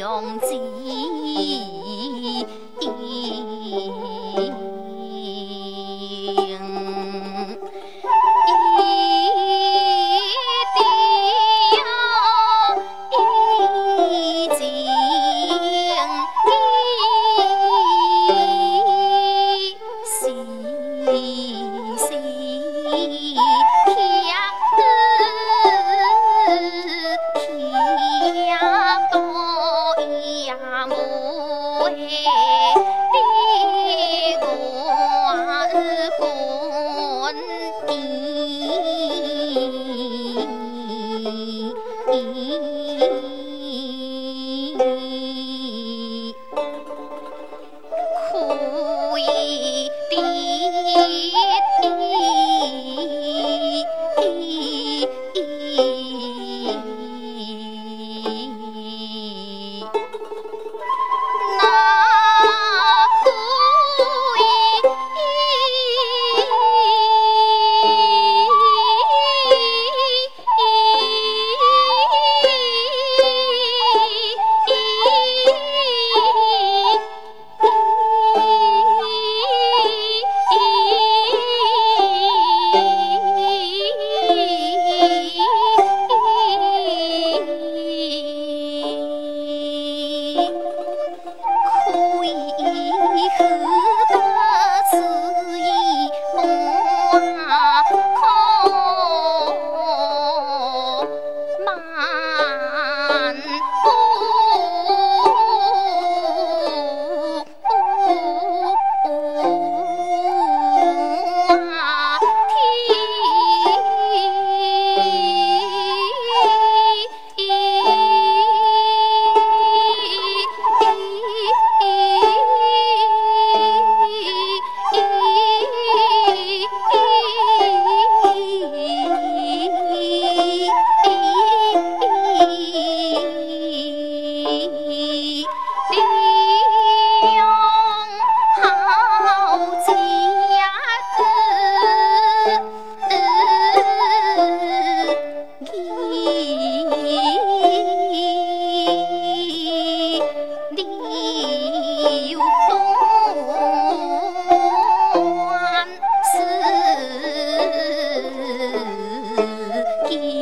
勇气 Thank.